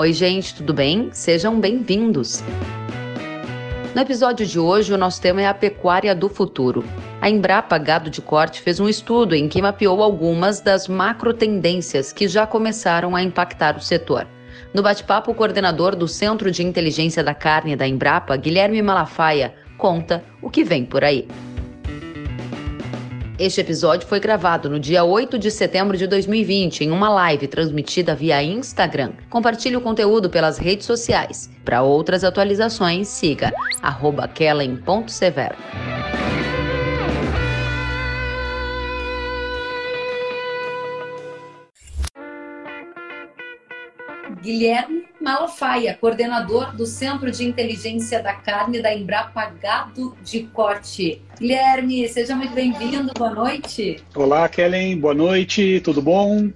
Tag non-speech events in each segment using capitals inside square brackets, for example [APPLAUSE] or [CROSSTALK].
Oi, gente, tudo bem? Sejam bem-vindos. No episódio de hoje, o nosso tema é a pecuária do futuro. A Embrapa Gado de Corte fez um estudo em que mapeou algumas das macro tendências que já começaram a impactar o setor. No bate-papo, o coordenador do Centro de Inteligência da Carne da Embrapa, Guilherme Malafaia, conta o que vem por aí. Este episódio foi gravado no dia 8 de setembro de 2020 em uma live transmitida via Instagram. Compartilhe o conteúdo pelas redes sociais. Para outras atualizações, siga kellen.severo. Guilherme Malafaia, coordenador do Centro de Inteligência da Carne da Embrapa Gado de Corte. Guilherme, seja muito bem-vindo, boa noite. Olá, Kellen, boa noite, tudo bom?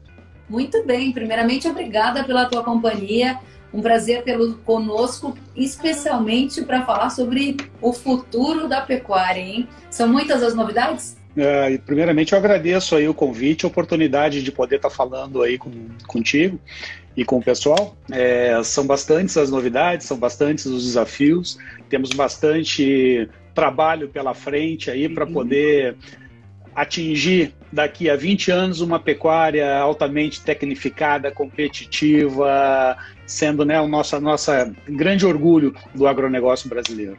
Muito bem, primeiramente obrigada pela tua companhia, um prazer tê-lo conosco, especialmente para falar sobre o futuro da pecuária, hein? São muitas as novidades? Uh, primeiramente, eu agradeço aí o convite, a oportunidade de poder estar falando aí com, contigo e com o pessoal. É, são bastantes as novidades, são bastantes os desafios, temos bastante trabalho pela frente aí para poder atingir daqui a 20 anos uma pecuária altamente tecnificada, competitiva, sendo né, o nosso nossa grande orgulho do agronegócio brasileiro.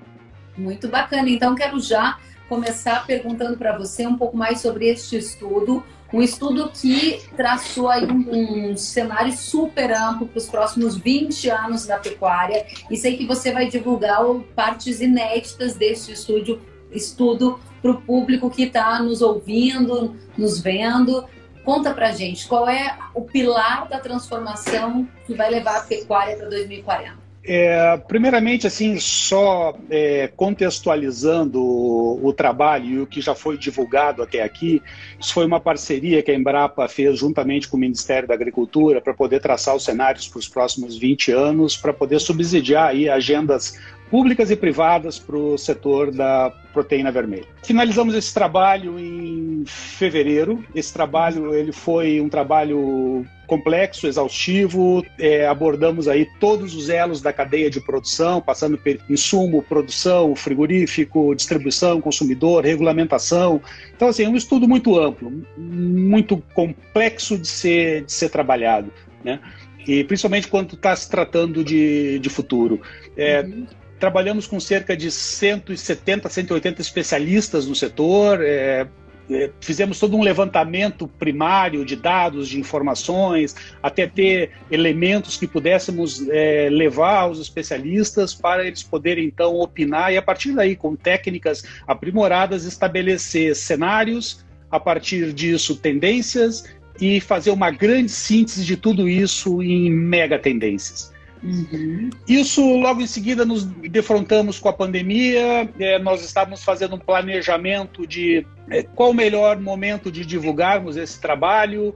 Muito bacana. Então quero já começar perguntando para você um pouco mais sobre este estudo, um estudo que traçou aí um, um cenário super amplo para os próximos 20 anos da pecuária. E sei que você vai divulgar partes inéditas deste estudo, estudo para o público que está nos ouvindo, nos vendo. Conta para gente qual é o pilar da transformação que vai levar a pecuária para 2040. É, primeiramente, assim, só é, contextualizando o, o, trabalho e o que já foi divulgado até aqui, isso foi uma parceria que a Embrapa fez juntamente com o Ministério da Agricultura para poder traçar os cenários para os próximos 20 anos, para poder subsidiar aí agendas públicas e privadas para o setor da proteína vermelha. Finalizamos esse trabalho em fevereiro. Esse trabalho ele foi um trabalho complexo, exaustivo. É, abordamos aí todos os elos da cadeia de produção, passando por insumo, produção, frigorífico, distribuição, consumidor, regulamentação. Então, assim, é um estudo muito amplo, muito complexo de ser, de ser trabalhado, né? E principalmente quando está se tratando de, de futuro. É, uhum trabalhamos com cerca de 170, 180 especialistas no setor. É, é, fizemos todo um levantamento primário de dados, de informações, até ter elementos que pudéssemos é, levar aos especialistas para eles poderem então opinar e a partir daí, com técnicas aprimoradas, estabelecer cenários, a partir disso tendências e fazer uma grande síntese de tudo isso em mega tendências. Uhum. Isso, logo em seguida, nos defrontamos com a pandemia. É, nós estávamos fazendo um planejamento de é, qual o melhor momento de divulgarmos esse trabalho.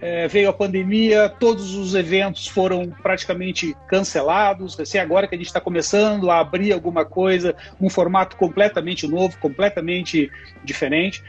É, veio a pandemia, todos os eventos foram praticamente cancelados. Assim, agora que a gente está começando a abrir alguma coisa, um formato completamente novo, completamente diferente.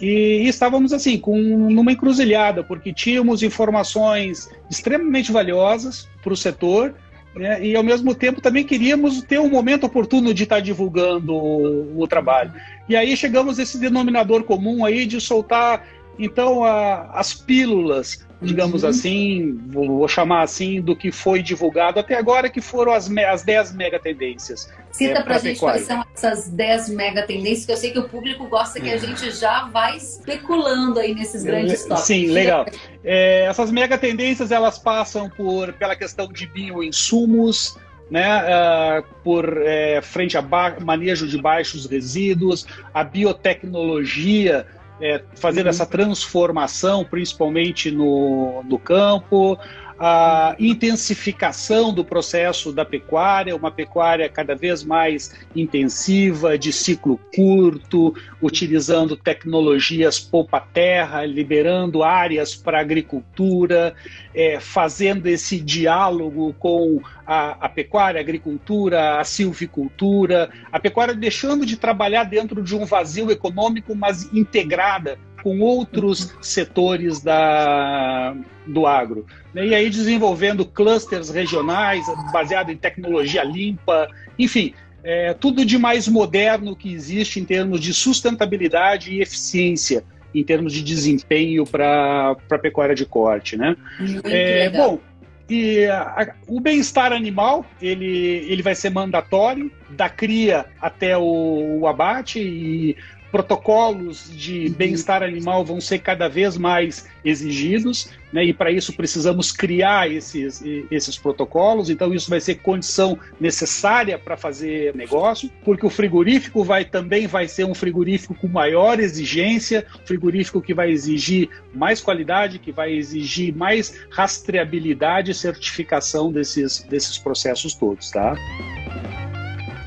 E, e estávamos assim, com numa encruzilhada, porque tínhamos informações extremamente valiosas para o setor, né? e ao mesmo tempo também queríamos ter um momento oportuno de estar divulgando o, o trabalho. E aí chegamos a esse denominador comum aí de soltar então a, as pílulas, digamos uhum. assim, vou, vou, chamar assim, do que foi divulgado até agora, que foram as, as 10 mega tendências. Cita é, pra gente quais são essas 10 mega tendências, que eu sei que o público gosta que a uhum. gente já vai especulando aí nesses grandes tópicos. Sim, legal. É, essas mega tendências, elas passam por pela questão de bioinsumos, né, uh, por uh, frente a manejo de baixos resíduos, a biotecnologia, é, fazendo uhum. essa transformação, principalmente no, no campo, a intensificação do processo da pecuária, uma pecuária cada vez mais intensiva, de ciclo curto, utilizando tecnologias poupa-terra, liberando áreas para agricultura, é, fazendo esse diálogo com a, a, pecuária, a agricultura, a silvicultura, a pecuária deixando de trabalhar dentro de um vazio econômico, mas integrada com outros setores da, do agro. Né? E aí desenvolvendo clusters regionais baseado em tecnologia limpa, enfim, é, tudo de mais moderno que existe em termos de sustentabilidade e eficiência, em termos de desempenho para a pecuária de corte. Né? É, bom, e a, a, o bem-estar animal, ele, ele vai ser mandatório, da cria até o, o abate, e protocolos de uhum. bem-estar animal vão ser cada vez mais exigidos, né? e para isso precisamos criar esses, esses protocolos, então isso vai ser condição necessária para fazer negócio, porque o frigorífico vai também vai ser um frigorífico com maior exigência, frigorífico que vai exigir mais qualidade, que vai exigir mais rastreabilidade e certificação desses, desses processos todos, tá?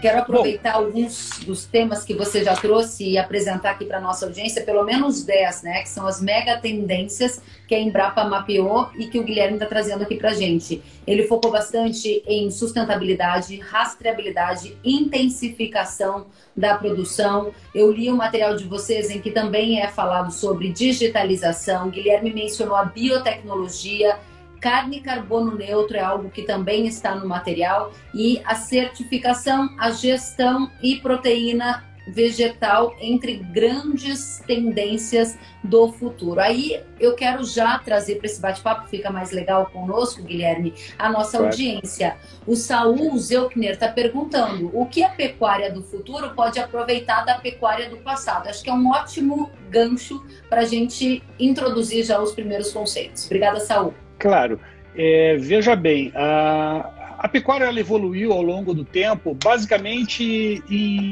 Quero aproveitar Bom, alguns dos temas que você já trouxe e apresentar aqui para nossa audiência, pelo menos 10, né? Que são as mega tendências que a Embrapa mapeou e que o Guilherme está trazendo aqui para a gente. Ele focou bastante em sustentabilidade, rastreabilidade, intensificação da produção. Eu li o material de vocês em que também é falado sobre digitalização. Guilherme mencionou a biotecnologia Carne carbono neutro é algo que também está no material e a certificação, a gestão e proteína vegetal entre grandes tendências do futuro. Aí eu quero já trazer para esse bate-papo, fica mais legal conosco, Guilherme, a nossa claro. audiência. O Saul Zelkner está perguntando o que a pecuária do futuro pode aproveitar da pecuária do passado. Acho que é um ótimo gancho para a gente introduzir já os primeiros conceitos. Obrigada, Saul. Claro. É, veja bem, a, a pecuária evoluiu ao longo do tempo, basicamente em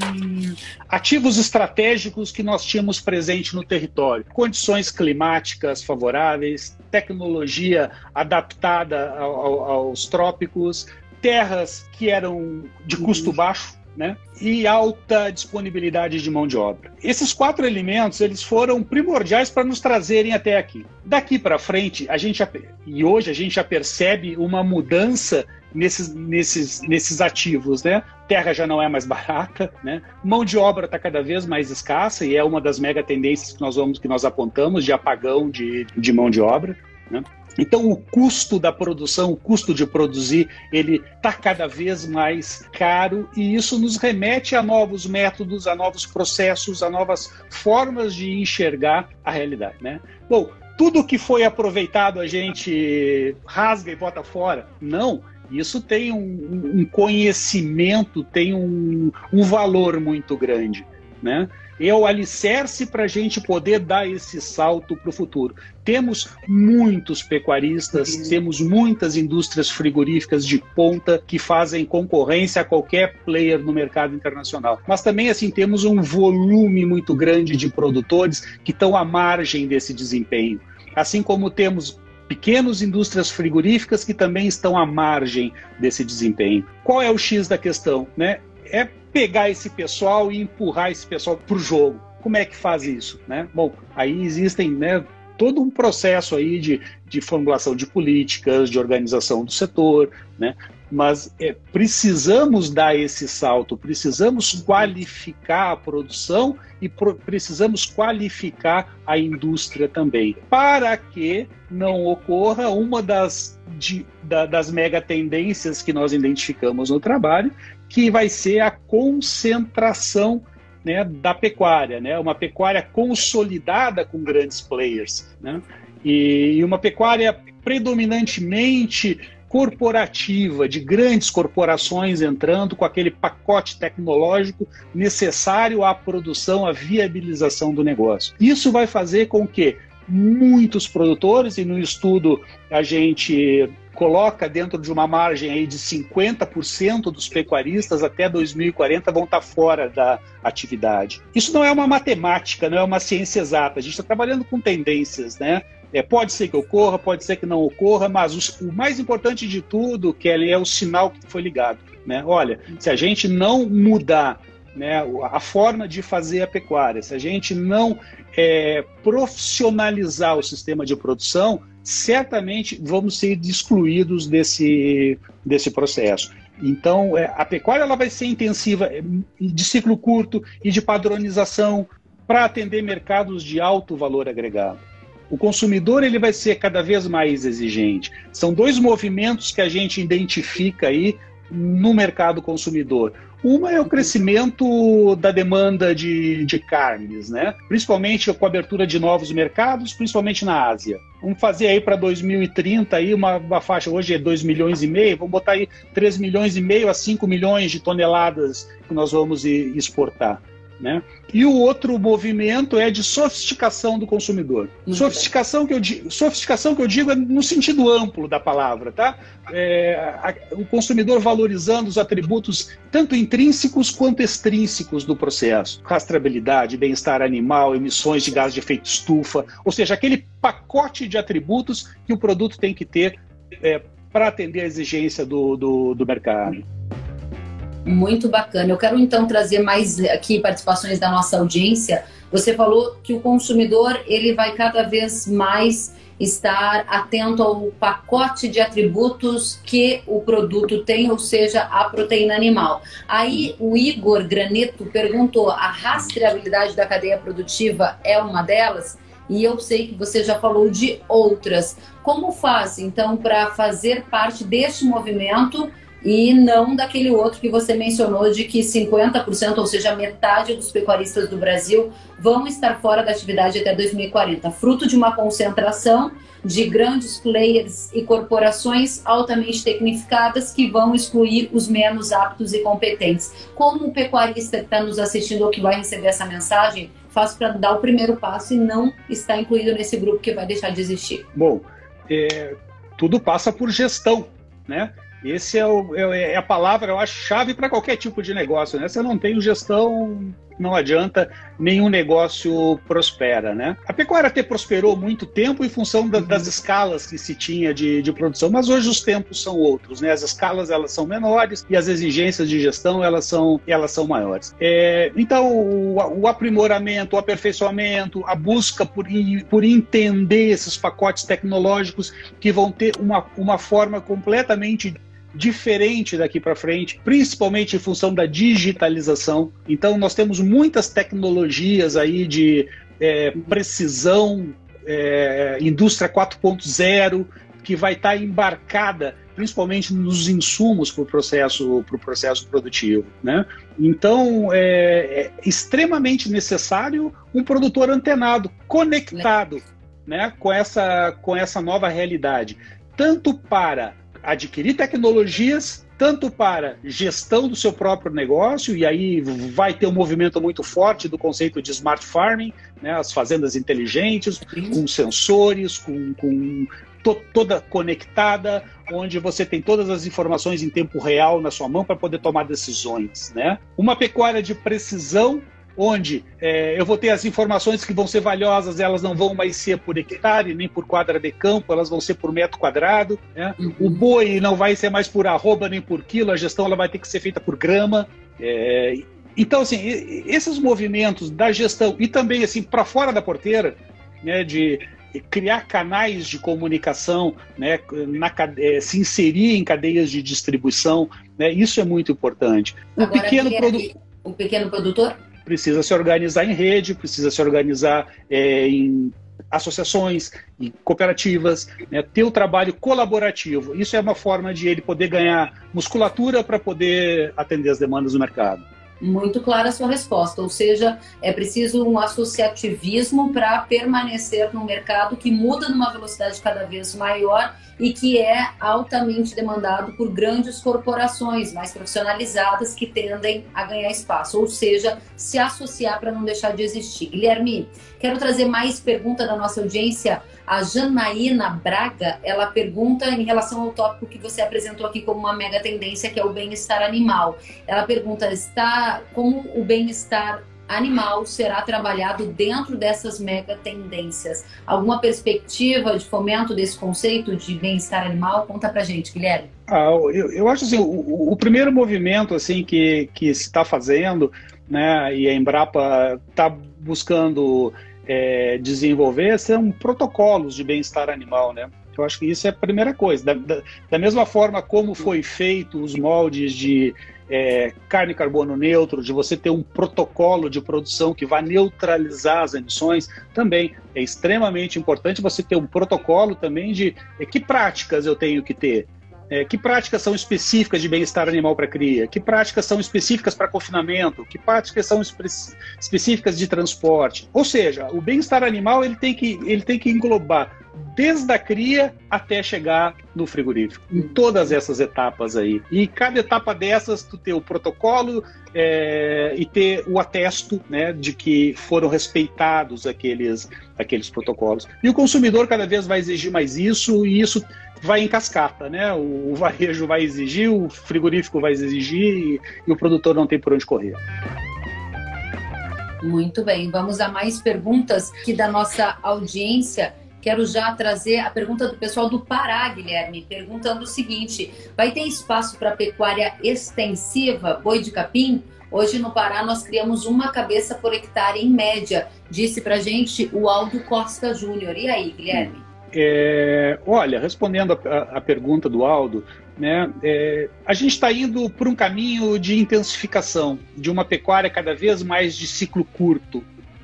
ativos estratégicos que nós tínhamos presente no território. Condições climáticas favoráveis, tecnologia adaptada ao, aos trópicos, terras que eram de custo baixo, né? e alta disponibilidade de mão de obra. Esses quatro elementos eles foram primordiais para nos trazerem até aqui. Daqui para frente, a gente e hoje a gente já percebe uma mudança nesses, nesses, nesses ativos, né? Terra já não é mais [LAUGHS] barata, né? Mão de obra está cada vez mais escassa e é uma das mega tendências que nós vamos que nós apontamos de apagão de, de mão de obra, né? Então, o custo da produção, o custo de produzir, ele está cada vez mais caro e isso nos remete a novos métodos, a novos processos, a novas formas de enxergar a realidade. Né? Bom, tudo que foi aproveitado a gente rasga e bota fora? Não. Isso tem um, um conhecimento, tem um, um valor muito grande. Né? É o alicerce para a gente poder dar esse salto para o futuro. Temos muitos pecuaristas, uhum. temos muitas indústrias frigoríficas de ponta que fazem concorrência a qualquer player no mercado internacional. Mas também assim temos um volume muito grande de produtores que estão à margem desse desempenho. Assim como temos pequenas indústrias frigoríficas que também estão à margem desse desempenho. Qual é o X da questão? Né? É pegar esse pessoal e empurrar esse pessoal para o jogo. Como é que faz isso? Né? Bom, aí existem né, todo um processo aí de, de formulação de políticas, de organização do setor, né? mas é, precisamos dar esse salto, precisamos qualificar a produção e pro, precisamos qualificar a indústria também, para que não ocorra uma das, de, da, das mega tendências que nós identificamos no trabalho, que vai ser a concentração né, da pecuária, né, uma pecuária consolidada com grandes players, né, e uma pecuária predominantemente corporativa, de grandes corporações entrando com aquele pacote tecnológico necessário à produção, à viabilização do negócio. Isso vai fazer com que muitos produtores, e no estudo a gente coloca dentro de uma margem aí de 50% dos pecuaristas até 2040 vão estar fora da atividade. Isso não é uma matemática, não é uma ciência exata. A gente está trabalhando com tendências, né? É, pode ser que ocorra, pode ser que não ocorra, mas os, o mais importante de tudo, Kelly, é o sinal que foi ligado. Né? Olha, se a gente não mudar né, a forma de fazer a pecuária, se a gente não é, profissionalizar o sistema de produção, certamente vamos ser excluídos desse, desse processo. Então, é, a pecuária ela vai ser intensiva é, de ciclo curto e de padronização para atender mercados de alto valor agregado. O consumidor ele vai ser cada vez mais exigente. São dois movimentos que a gente identifica aí no mercado consumidor. Uma é o crescimento da demanda de, de carnes, né? principalmente com a abertura de novos mercados, principalmente na Ásia. Vamos fazer aí para 2030 aí uma, uma, faixa, hoje é 2 milhões e meio, vamos botar aí 3 milhões e meio a 5 milhões de toneladas que nós vamos exportar. Né? E o outro movimento é de sofisticação do consumidor. sofisticação que, eu, sofisticação que eu digo é no sentido amplo da palavra, tá? É, a, o consumidor valorizando os atributos tanto intrínsecos quanto extrínsecos do processo. Rastreabilidade, bem-estar animal, emissões de gás de efeito estufa, ou seja, aquele pacote de atributos que o produto tem que ter é, para atender a exigência do, do, do mercado. Muito bacana. Eu quero então trazer mais aqui participações da nossa audiência. Você falou que o consumidor ele vai cada vez mais estar atento ao pacote de atributos que o produto tem, ou seja, a proteína animal. Aí o Igor Graneto perguntou: a rastreabilidade da cadeia produtiva é uma delas? E eu sei que você já falou de outras. Como faz então para fazer parte deste movimento? E não daquele outro que você mencionou de que 50%, ou seja, metade dos pecuaristas do Brasil vão estar fora da atividade até 2040, fruto de uma concentração de grandes players e corporações altamente tecnificadas que vão excluir os menos aptos e competentes. Como o pecuarista que está nos assistindo ou que vai receber essa mensagem faz para dar o primeiro passo e não está incluído nesse grupo que vai deixar de existir? Bom, é, tudo passa por gestão, né? Esse é, o, é, é a palavra, eu acho, chave para qualquer tipo de negócio. Né? Você não tem gestão, não adianta, nenhum negócio prospera. Né? A pecuária até prosperou muito tempo em função da, das escalas que se tinha de, de, produção, mas hoje os tempos são outros. Né? As escalas elas são menores e as exigências de gestão elas são, elas são maiores. É, então, o, o, aprimoramento, o aperfeiçoamento, a busca por, por entender esses pacotes tecnológicos que vão ter uma, uma forma completamente diferente daqui para frente, principalmente em função da digitalização. Então, nós temos muitas tecnologias aí de é, precisão, é, indústria 4.0, que vai estar tá embarcada principalmente nos insumos para o processo, pro processo produtivo. Né? Então, é, é, extremamente necessário um produtor antenado, conectado né, com, essa, com essa nova realidade, tanto para adquirir tecnologias tanto para gestão do seu próprio negócio, e aí vai ter um movimento muito forte do conceito de smart farming, né, as fazendas inteligentes, com sensores, com, com to, toda conectada, onde você tem todas as informações em tempo real na sua mão para poder tomar decisões. Né? Uma pecuária de precisão onde é, eu vou ter as informações que vão ser valiosas, elas não vão mais ser por hectare, nem por quadra de campo, elas vão ser por metro quadrado. Né? Uhum. O boi não vai ser mais por arroba nem por quilo, a gestão ela vai ter que ser feita por grama. É, então, assim, esses movimentos da gestão e também assim para fora da porteira, né, de criar canais de comunicação, né, na, é, se inserir em cadeias de distribuição, né, isso é muito importante. O Agora, pequeno, produ... o pequeno produtor precisa se organizar em rede, precisa se organizar é, em associações, em cooperativas, né, ter o trabalho colaborativo. Isso é uma forma de ele poder ganhar musculatura para poder atender as demandas do mercado. Muito clara a sua resposta, ou seja, é preciso um associativismo para permanecer no mercado que muda numa velocidade cada vez maior e que é altamente demandado por grandes corporações mais profissionalizadas que tendem a ganhar espaço, ou seja, se associar para não deixar de existir. Guilherme, quero trazer mais pergunta da nossa audiência. A Janaína Braga, ela pergunta em relação ao tópico que você apresentou aqui como uma mega tendência, que é o bem-estar animal. Ela pergunta, está como o bem-estar animal será trabalhado dentro dessas mega tendências. Alguma perspectiva de fomento desse conceito de bem-estar animal? Conta pra gente, Guilherme. Ah, eu, eu acho assim, o, o, primeiro movimento assim que, que se está fazendo, né, e a Embrapa está buscando é, desenvolver são protocolos de bem-estar animal, né? Eu acho que isso é a primeira coisa. Da, da, da mesma forma como foi feito os moldes de é, carne carbono neutro, de você ter um protocolo de produção que vai neutralizar as emissões, também é extremamente importante você ter um protocolo também de é, que práticas eu tenho que ter. É, que práticas são específicas de bem-estar animal para cria? Que práticas são específicas para confinamento? Que práticas são espe específicas de transporte? Ou seja, o bem-estar animal ele tem, que, ele tem que englobar desde a cria até chegar no frigorífico, em todas essas etapas aí. E cada etapa dessas, tu ter o protocolo é, e ter o atesto né, de que foram respeitados aqueles, aqueles protocolos. E o consumidor cada vez vai exigir mais isso, e isso vai em cascata, né? O, o varejo vai exigir, o frigorífico vai exigir e, e o produtor não tem por onde correr. Muito bem, vamos a mais perguntas que da nossa audiência. Quero já trazer a pergunta do pessoal do Pará, Guilherme, perguntando o seguinte: vai ter espaço para pecuária extensiva, boi de capim? Hoje no Pará nós criamos uma cabeça por hectare em média, disse para gente o Aldo Costa Júnior. E aí, Guilherme? É, olha, respondendo a, a, pergunta do Aldo, né, é, a gente está indo por um caminho de intensificação, de uma pecuária cada vez mais de ciclo curto.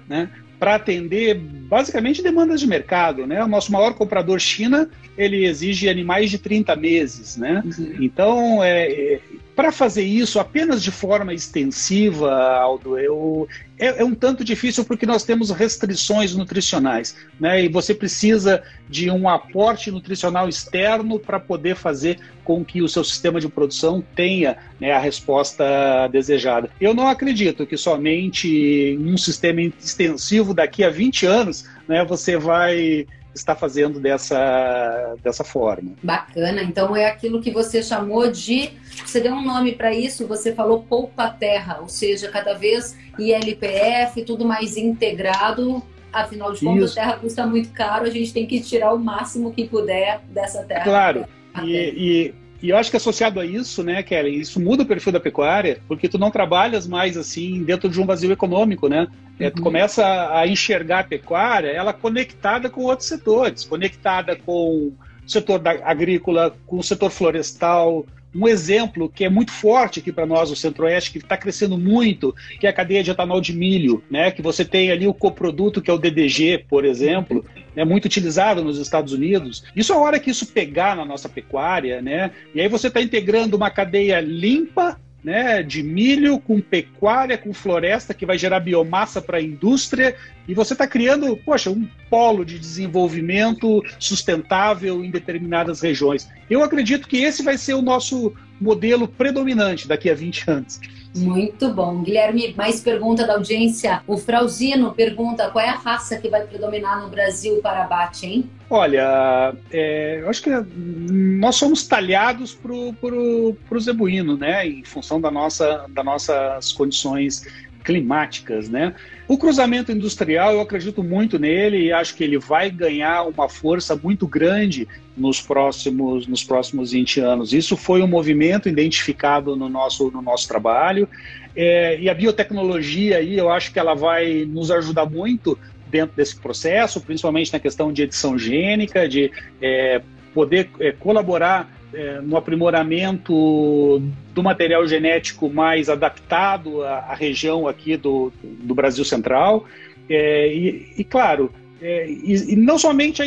Né? Para atender basicamente demandas de mercado, né? O nosso maior comprador China, ele exige animais de 30 meses, né? Uhum. Então, é, é para fazer isso apenas de forma extensiva, Aldo, eu, é, é, um tanto difícil porque nós temos restrições nutricionais, né? E você precisa de um aporte nutricional externo para poder fazer com que o seu sistema de produção tenha né, a resposta desejada. Eu não acredito que somente um sistema extensivo daqui a 20 anos né, você vai está fazendo dessa, dessa forma. Bacana. Então é aquilo que você chamou de. Você deu um nome para isso, você falou poupa terra, ou seja, cada vez ILPF, tudo mais integrado. Afinal de contas, a terra custa muito caro, a gente tem que tirar o máximo que puder dessa terra. Claro. E, e, e, eu acho que associado a isso, né, Kelly, isso muda o perfil da pecuária, porque tu não trabalhas mais assim dentro de um vazio econômico, né? É, tu uhum. começa a enxergar a pecuária, ela conectada com outros setores, conectada com o setor da, agrícola, com o setor florestal. Um exemplo que é muito forte aqui para nós, o Centro-Oeste, que está crescendo muito, que é a cadeia de etanol de milho, né? Que você tem ali o coproduto, que é o DDG, por exemplo, é muito utilizado nos Estados Unidos. Isso a hora que isso pegar na nossa pecuária, né? E aí você está integrando uma cadeia limpa né, de milho com pecuária, com floresta, que vai gerar biomassa para a indústria, e você está criando, poxa, um polo de desenvolvimento sustentável em determinadas regiões. Eu acredito que esse vai ser o nosso modelo predominante daqui a 20 anos. Muito bom. Guilherme, mais pergunta da audiência. O Frauzino pergunta qual é a raça que vai predominar no Brasil para abate, hein? Olha, é, eu acho que nós somos talhados para o zebuíno, né? Em função da nossa, das nossas condições climáticas, né? O cruzamento industrial, eu acredito muito nele e acho que ele vai ganhar uma força muito grande nos próximos, nos próximos 20 anos. Isso foi um movimento identificado no nosso, no nosso trabalho. É, e a biotecnologia aí, eu acho que ela vai nos ajudar muito dentro desse processo, principalmente na questão de edição gênica, de é, poder é, colaborar é, no aprimoramento do material genético mais adaptado à, à região aqui do, do Brasil Central. É, e, e, claro, é, e, e, não somente a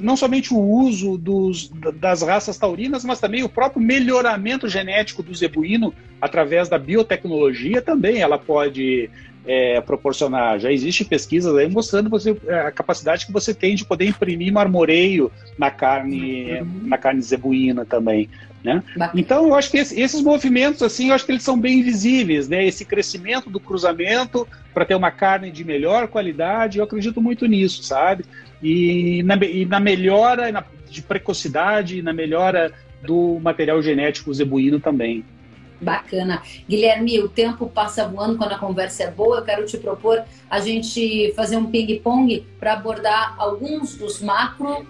não somente o uso dos, das raças taurinas, mas também o próprio melhoramento genético do zebuíno através da biotecnologia também ela pode é, proporcionar. Já existe pesquisas aí mostrando você, é, a capacidade que você tem de poder imprimir marmoreio na carne, uhum. na carne zebuína também. Né? Então, eu acho que esse, esses movimentos, assim, eu acho que eles são bem visíveis, né? Esse crescimento do cruzamento para ter uma carne de melhor qualidade, eu acredito muito nisso, sabe? E na, e na melhora na, de precocidade, na melhora do material genético zebuíno também. Bacana. Guilherme, o tempo passa voando quando a conversa é boa. Eu quero te propor a gente fazer um ping-pong para abordar alguns dos macro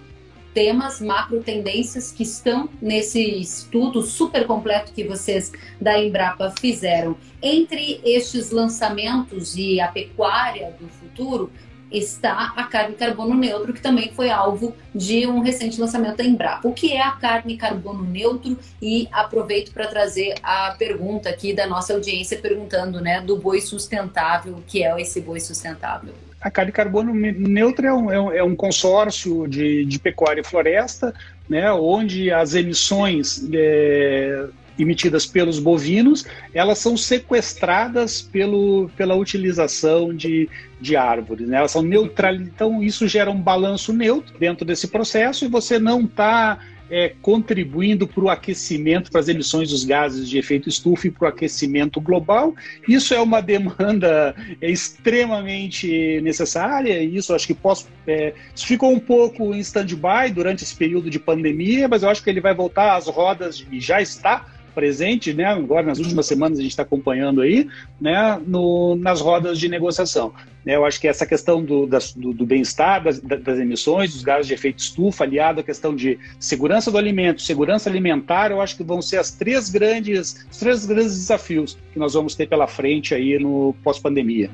temas, macro tendências que estão nesse estudo super completo que vocês da Embrapa fizeram. Entre estes lançamentos e a pecuária do futuro, está a carne carbono neutro, que também foi alvo de um recente lançamento da Embrapa. O que é a carne carbono neutro? E aproveito para trazer a pergunta aqui da nossa audiência, perguntando né, do boi sustentável, o que é esse boi sustentável? A carne carbono neutra é um, é um é consórcio de, de, pecuária e floresta, né, onde as emissões é, emitidas pelos bovinos, elas são sequestradas pelo, pela utilização de, de árvores. Né? Elas são neutralizadas. Então, isso gera um balanço neutro dentro desse processo e você não está é, contribuindo para o aquecimento, para as emissões dos gases de efeito estufa e para o aquecimento global. Isso é uma demanda é, extremamente necessária, e isso acho que posso. É, isso ficou um pouco em stand-by durante esse período de pandemia, mas eu acho que ele vai voltar às rodas e já está presente, né, agora nas últimas semanas a gente está acompanhando aí, né, no, nas rodas de negociação. Né, eu acho que essa questão do, do, do bem-estar das, das, emissões, dos gases de efeito estufa, aliado à questão de segurança do alimento, segurança alimentar, eu acho que vão ser as três grandes, os três grandes desafios que nós vamos ter pela frente aí no pós-pandemia.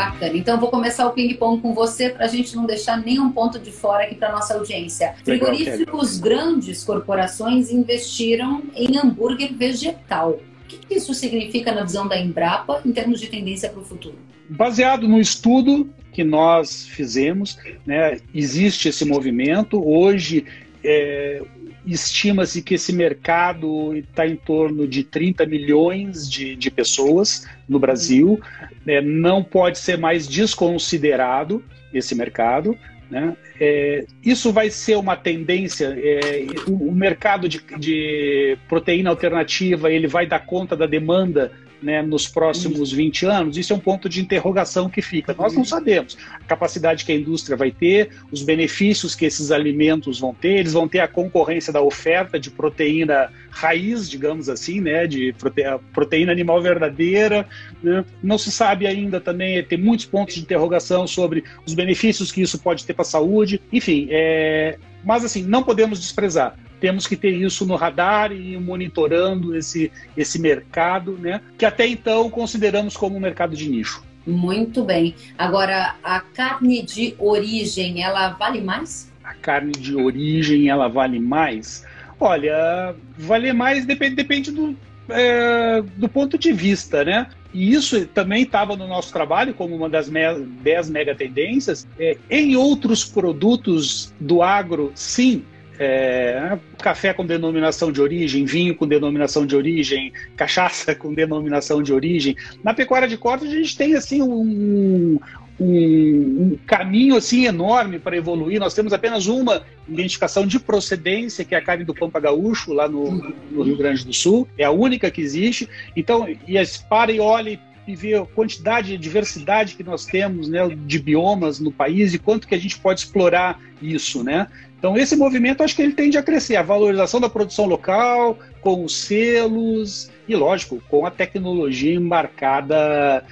Bacana. Então, vou começar o ping-pong com você para a gente não deixar nenhum ponto de fora aqui para nossa audiência. Frigoríficos grandes corporações investiram em hambúrguer vegetal. O que isso significa na visão da Embrapa em termos de tendência para o futuro? Baseado no estudo que nós fizemos, né, existe esse movimento. Hoje, é, estima-se que esse mercado está em torno de 30 milhões de, de pessoas no Brasil. É, não pode ser mais desconsiderado esse mercado. Né? É, isso vai ser uma tendência. É, o, o, mercado de, de proteína alternativa ele vai dar conta da demanda né, nos próximos 20 anos, isso é um ponto de interrogação que fica. Nós não sabemos a capacidade que a indústria vai ter, os benefícios que esses alimentos vão ter, eles vão ter a concorrência da oferta de proteína raiz, digamos assim, né, de proteína animal verdadeira. Né? Não se sabe ainda também, tem muitos pontos de interrogação sobre os benefícios que isso pode ter para a saúde. Enfim, é... mas assim, não podemos desprezar temos que ter isso no radar e monitorando esse, esse mercado, né? Que até então consideramos como um mercado de nicho. Muito bem. Agora, a carne de origem, ela vale mais? A carne de origem, ela vale mais? Olha, vale mais depende, depende do, é, do ponto de vista, né? E isso também estava no nosso trabalho como uma das 10 mega tendências. É, em outros produtos do agro, sim, é, café com denominação de origem, vinho com denominação de origem, cachaça com denominação de origem. Na pecuária de corte a gente tem assim um, um, um caminho assim enorme para evoluir. Nós temos apenas uma identificação de procedência, que é a carne do Pampa Gaúcho, lá no, no Rio Grande do Sul. É a única que existe. Então, e para e olhe e ver a quantidade e diversidade que nós temos né, de biomas no país e quanto que a gente pode explorar isso, né? Então, esse movimento acho que ele tende a crescer, a valorização da produção local, com os selos e, lógico, com a tecnologia embarcada,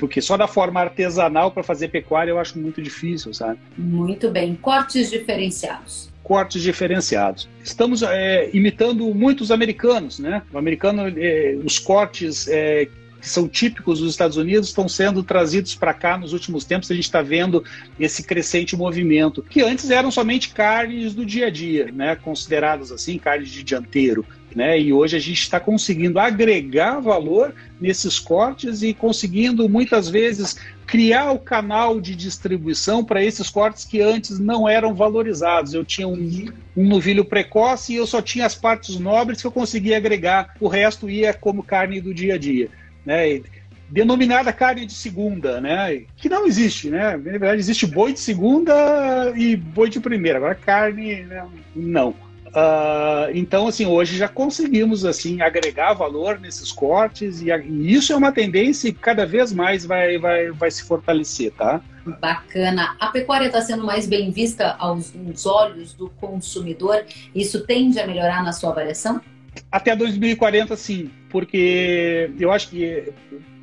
porque só da forma artesanal para fazer pecuária eu acho muito difícil, sabe? Muito bem. Cortes diferenciados cortes diferenciados. Estamos é, imitando muitos americanos, né? O americano, é, os cortes é, que são típicos dos Estados Unidos estão sendo trazidos para cá nos últimos tempos. A gente está vendo esse crescente movimento, que antes eram somente carnes do dia a dia, né, consideradas assim, carnes de dianteiro. Né? E hoje a gente está conseguindo agregar valor nesses cortes e conseguindo muitas vezes criar o canal de distribuição para esses cortes que antes não eram valorizados. Eu tinha um, um novilho precoce e eu só tinha as partes nobres que eu conseguia agregar, o resto ia como carne do dia a dia né? Denominada carne de segunda, né? Que não existe, né? Na verdade, existe boi de segunda e boi de primeira. Agora, carne, né? não. Uh, então, assim, hoje já conseguimos assim agregar valor nesses cortes e, e, isso é uma tendência que cada vez mais vai, vai, vai se fortalecer, tá? Bacana. A pecuária está sendo mais bem vista aos, aos olhos do consumidor. Isso tende a melhorar na sua avaliação? Até 2040, sim, porque eu acho que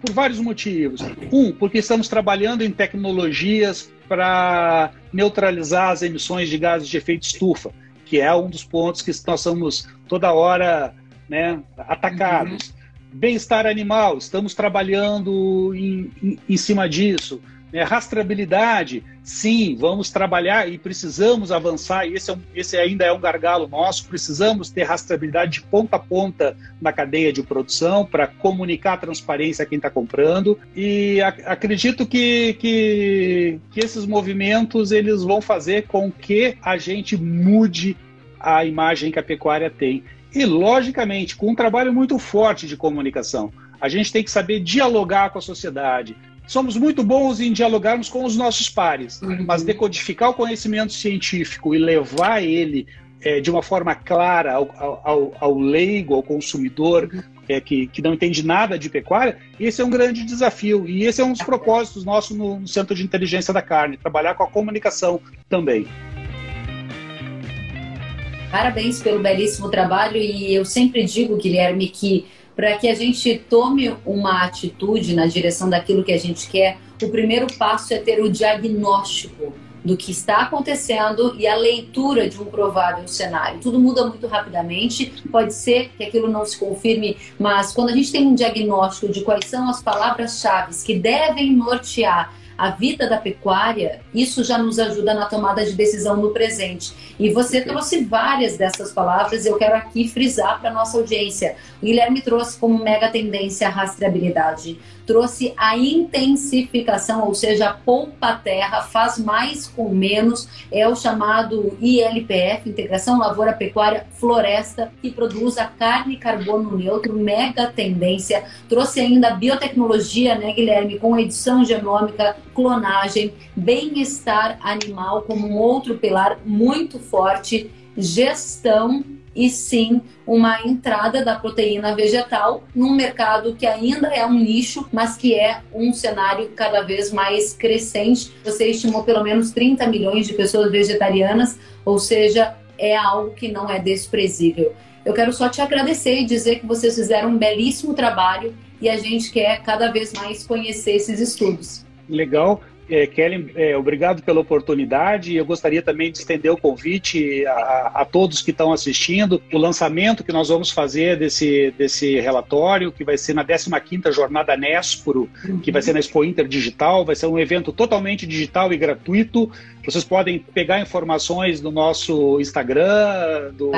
por vários motivos. Um, porque estamos trabalhando em tecnologias para neutralizar as emissões de gases de efeito estufa, que é um dos pontos que nós somos toda hora né, atacados. Uhum. Bem-estar animal, estamos trabalhando em, em, em cima disso. É, rastreabilidade, sim, vamos trabalhar e precisamos avançar. Esse, é um, esse ainda é um gargalo nosso. Precisamos ter rastreabilidade de ponta a ponta na cadeia de produção para comunicar a transparência a quem está comprando. E acredito que, que, que esses movimentos eles vão fazer com que a gente mude a imagem que a pecuária tem. E, logicamente, com um trabalho muito forte de comunicação. A gente tem que saber dialogar com a sociedade, somos muito bons em dialogarmos com os nossos pares, uhum. mas decodificar o conhecimento científico e levar ele é, de uma forma clara ao, ao, ao leigo, ao consumidor, uhum. é, que, que não entende nada de pecuária, esse é um grande desafio. E esse é um dos propósitos nossos no, no Centro de Inteligência da Carne, trabalhar com a comunicação também. Parabéns pelo belíssimo trabalho e eu sempre digo, Guilherme, que para que a gente tome uma atitude na direção daquilo que a gente quer, o primeiro passo é ter o diagnóstico do que está acontecendo e a leitura de um provável cenário. Tudo muda muito rapidamente, pode ser que aquilo não se confirme, mas quando a gente tem um diagnóstico de quais são as palavras-chave que devem nortear a vida da pecuária, isso já nos ajuda na tomada de decisão no presente. E você trouxe várias dessas palavras, eu quero aqui frisar para nossa audiência. O Guilherme trouxe como mega tendência a rastreabilidade trouxe a intensificação, ou seja, poupa terra, faz mais com menos, é o chamado ILPF, Integração Lavoura Pecuária Floresta, que produz a carne carbono neutro, mega tendência. Trouxe ainda a biotecnologia, né, Guilherme, com edição genômica, clonagem, bem-estar animal como um outro pilar muito forte, gestão e sim uma entrada da proteína vegetal num mercado que ainda é um nicho, mas que é um cenário cada vez mais crescente. Você estimou pelo menos 30 milhões de pessoas vegetarianas, ou seja, é algo que não é desprezível. Eu quero só te agradecer e dizer que vocês fizeram um belíssimo trabalho e a gente quer cada vez mais conhecer esses estudos. Legal. É, Kellen, é, obrigado pela oportunidade. Eu gostaria também de estender o convite a, a, todos que estão assistindo. O lançamento que nós vamos fazer desse, desse relatório, que vai ser na 15ª Jornada Nesporo, que vai ser na Expo Inter Digital, vai ser um evento totalmente digital e gratuito. Vocês podem pegar informações no nosso Instagram, do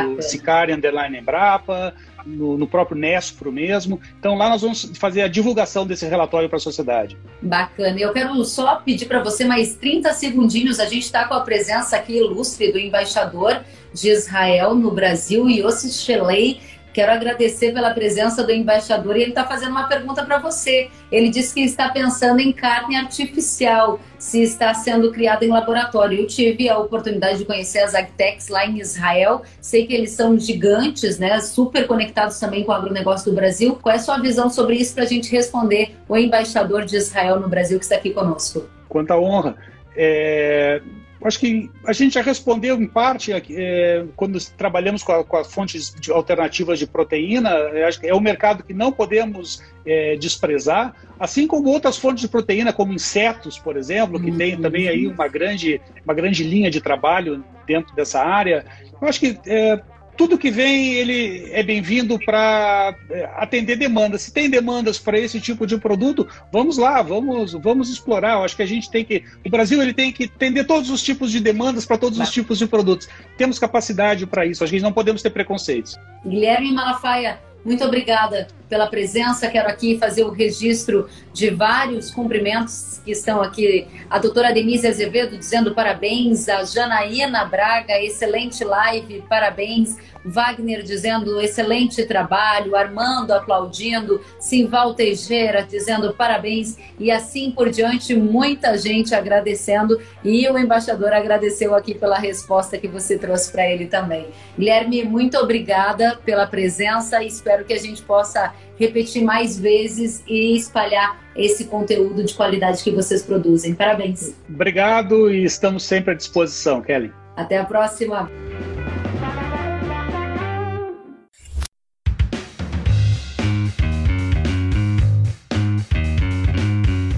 Underline Embrapa, no, no, próprio Nespro mesmo. Então lá nós vamos fazer a divulgação desse relatório para a sociedade. Bacana. Eu quero só pedir para você mais 30 segundinhos. A gente está com a presença aqui ilustre do embaixador de Israel no Brasil, Yossi Shelei Quero agradecer pela presença do embaixador e ele está fazendo uma pergunta para você. Ele disse que está pensando em carne artificial, se está sendo criada em laboratório. Eu tive a oportunidade de conhecer as Agtex lá em Israel. Sei que eles são gigantes, né? Super conectados também com o agronegócio do Brasil. Qual é a sua visão sobre isso para a gente responder o embaixador de Israel no Brasil que está aqui conosco? Quanta honra. É, Acho que a gente já respondeu em parte é, quando trabalhamos com, a, com as fontes de alternativas de proteína. Acho que é um mercado que não podemos é, desprezar, assim como outras fontes de proteína, como insetos, por exemplo, que uhum. tem também aí uma grande, uma grande linha de trabalho dentro dessa área. Eu acho que é, tudo que vem ele é bem-vindo para é, atender demandas. Se tem demandas para esse tipo de produto, vamos lá, vamos, vamos explorar. Eu acho que a gente tem que, o Brasil ele tem que atender todos os tipos de demandas para todos os tipos de produtos. Temos capacidade para isso. A gente não podemos ter preconceitos. Guilherme Malafaia, muito obrigada pela presença. Quero aqui fazer o registro de vários cumprimentos que estão aqui. A doutora Denise Azevedo dizendo parabéns, a Janaína Braga, excelente live, parabéns. Wagner dizendo excelente trabalho, Armando aplaudindo, Simval Teixeira dizendo parabéns e assim por diante, muita gente agradecendo e o embaixador agradeceu aqui pela resposta que você trouxe para ele também. Guilherme, muito obrigada pela presença e espero que a gente possa repetir mais vezes e espalhar esse conteúdo de qualidade que vocês produzem. Parabéns. Obrigado e estamos sempre à disposição, Kelly. Até a próxima.